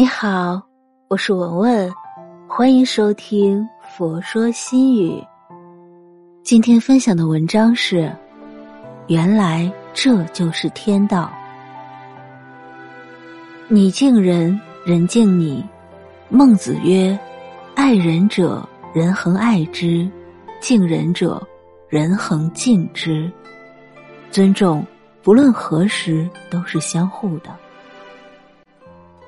你好，我是文文，欢迎收听《佛说心语》。今天分享的文章是：原来这就是天道。你敬人，人敬你。孟子曰：“爱人者，人恒爱之；敬人者，人恒敬之。”尊重，不论何时都是相互的。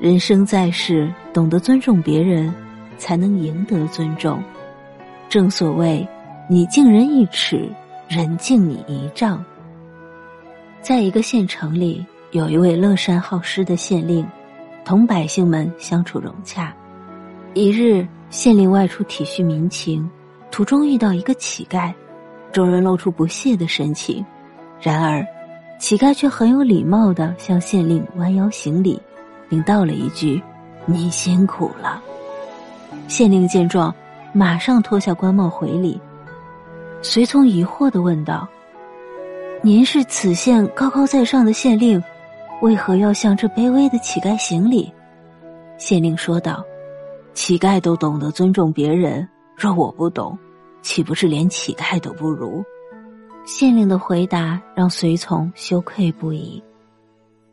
人生在世，懂得尊重别人，才能赢得尊重。正所谓，你敬人一尺，人敬你一丈。在一个县城里，有一位乐善好施的县令，同百姓们相处融洽。一日，县令外出体恤民情，途中遇到一个乞丐，众人露出不屑的神情。然而，乞丐却很有礼貌的向县令弯腰行礼，并道了一句：“您辛苦了。”县令见状，马上脱下官帽回礼。随从疑惑的问道：“您是此县高高在上的县令，为何要向这卑微的乞丐行礼？”县令说道：“乞丐都懂得尊重别人，若我不懂，岂不是连乞丐都不如？”县令的回答让随从羞愧不已。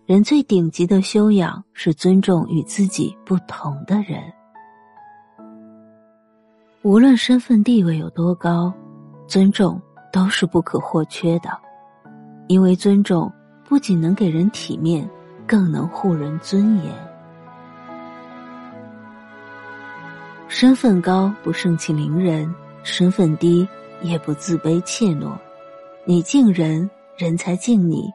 人最顶级的修养是尊重与自己不同的人。无论身份地位有多高，尊重都是不可或缺的。因为尊重不仅能给人体面，更能护人尊严。身份高不盛气凌人，身份低也不自卑怯懦。你敬人，人才敬你；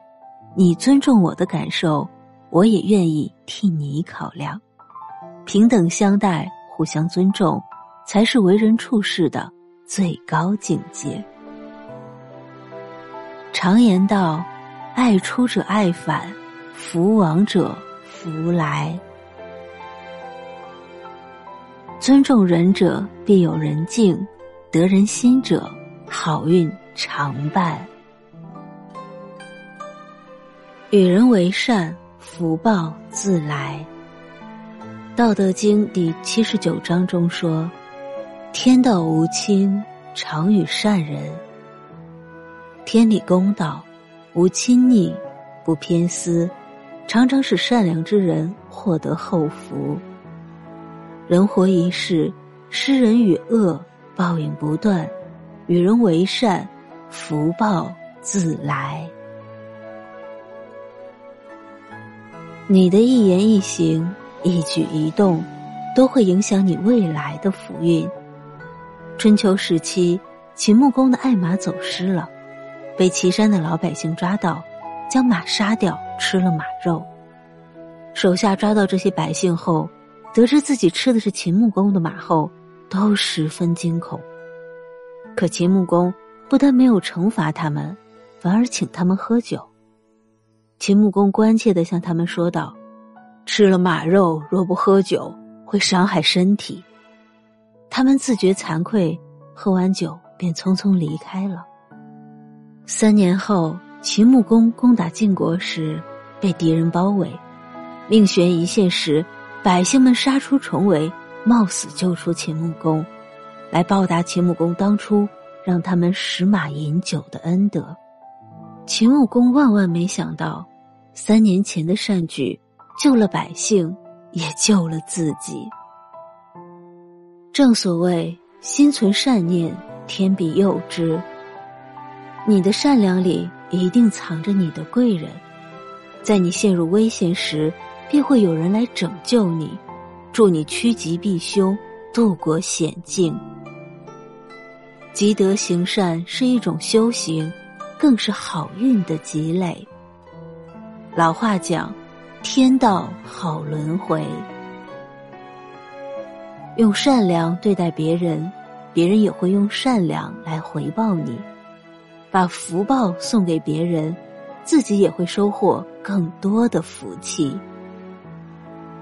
你尊重我的感受，我也愿意替你考量。平等相待，互相尊重，才是为人处事的最高境界。常言道：“爱出者爱返，福往者福来。”尊重人者，必有人敬；得人心者，好运。常伴，与人为善，福报自来。道德经第七十九章中说：“天道无亲，常与善人。天理公道，无亲昵，不偏私，常常使善良之人获得厚福。人活一世，施人与恶，报应不断；与人为善。”福报自来。你的一言一行、一举一动，都会影响你未来的福运。春秋时期，秦穆公的爱马走失了，被岐山的老百姓抓到，将马杀掉，吃了马肉。手下抓到这些百姓后，得知自己吃的是秦穆公的马后，都十分惊恐。可秦穆公。不但没有惩罚他们，反而请他们喝酒。秦穆公关切的向他们说道：“吃了马肉，若不喝酒，会伤害身体。”他们自觉惭愧，喝完酒便匆匆离开了。三年后，秦穆公攻打晋国时，被敌人包围，命悬一线时，百姓们杀出重围，冒死救出秦穆公，来报答秦穆公当初。让他们食马饮酒的恩德，秦穆公万万没想到，三年前的善举救了百姓，也救了自己。正所谓心存善念，天必佑之。你的善良里一定藏着你的贵人，在你陷入危险时，必会有人来拯救你，助你趋吉避凶，度过险境。积德行善是一种修行，更是好运的积累。老话讲：“天道好轮回。”用善良对待别人，别人也会用善良来回报你。把福报送给别人，自己也会收获更多的福气。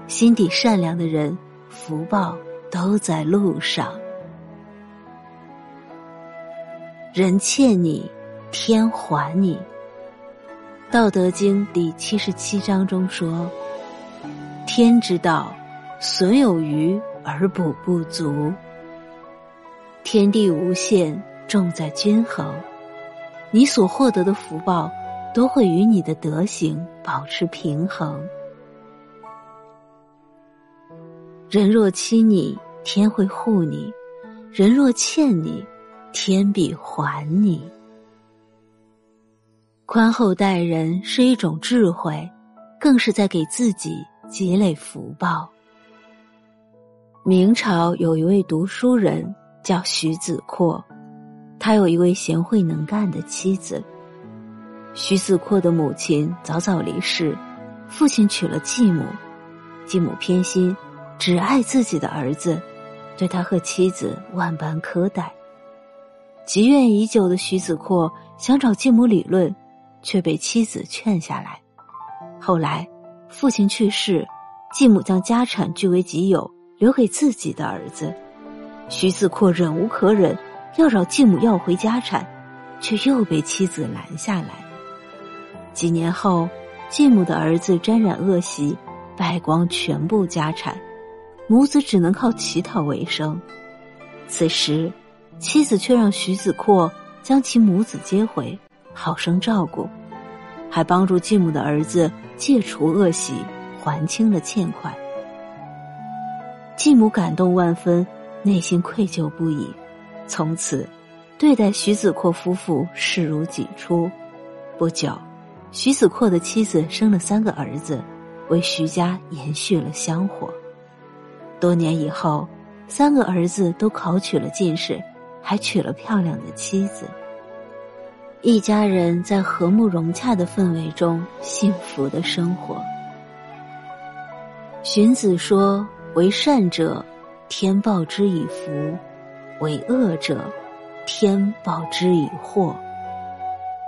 心底善良的人，福报都在路上。人欠你，天还你。《道德经》第七十七章中说：“天之道，损有余而补不足。天地无限，重在均衡。你所获得的福报，都会与你的德行保持平衡。人若欺你，天会护你；人若欠你，天必还你。宽厚待人是一种智慧，更是在给自己积累福报。明朝有一位读书人叫徐子阔，他有一位贤惠能干的妻子。徐子阔的母亲早早离世，父亲娶了继母，继母偏心。只爱自己的儿子，对他和妻子万般苛待。积怨已久的徐子阔想找继母理论，却被妻子劝下来。后来，父亲去世，继母将家产据为己有，留给自己的儿子。徐子阔忍无可忍，要找继母要回家产，却又被妻子拦下来。几年后，继母的儿子沾染恶习，败光全部家产。母子只能靠乞讨为生，此时，妻子却让徐子阔将其母子接回，好生照顾，还帮助继母的儿子戒除恶习，还清了欠款。继母感动万分，内心愧疚不已，从此对待徐子阔夫妇视如己出。不久，徐子阔的妻子生了三个儿子，为徐家延续了香火。多年以后，三个儿子都考取了进士，还娶了漂亮的妻子。一家人在和睦融洽的氛围中幸福的生活。荀子说：“为善者，天报之以福；为恶者，天报之以祸。”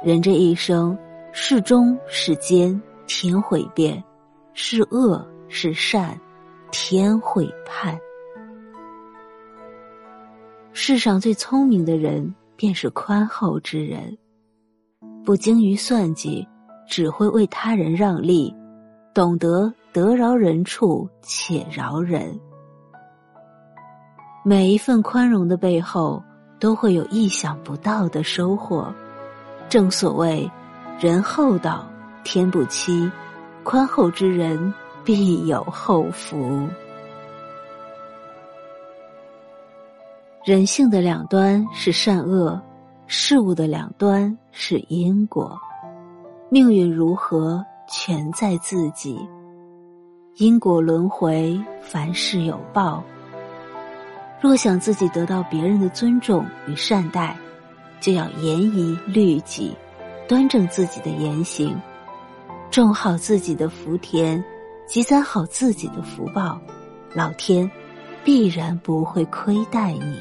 人这一生，是忠是奸，天会变；是恶是善。天会判。世上最聪明的人，便是宽厚之人，不精于算计，只会为他人让利，懂得得饶人处且饶人。每一份宽容的背后，都会有意想不到的收获。正所谓，人厚道，天不欺，宽厚之人。必有后福。人性的两端是善恶，事物的两端是因果。命运如何，全在自己。因果轮回，凡事有报。若想自己得到别人的尊重与善待，就要严以律己，端正自己的言行，种好自己的福田。积攒好自己的福报，老天必然不会亏待你。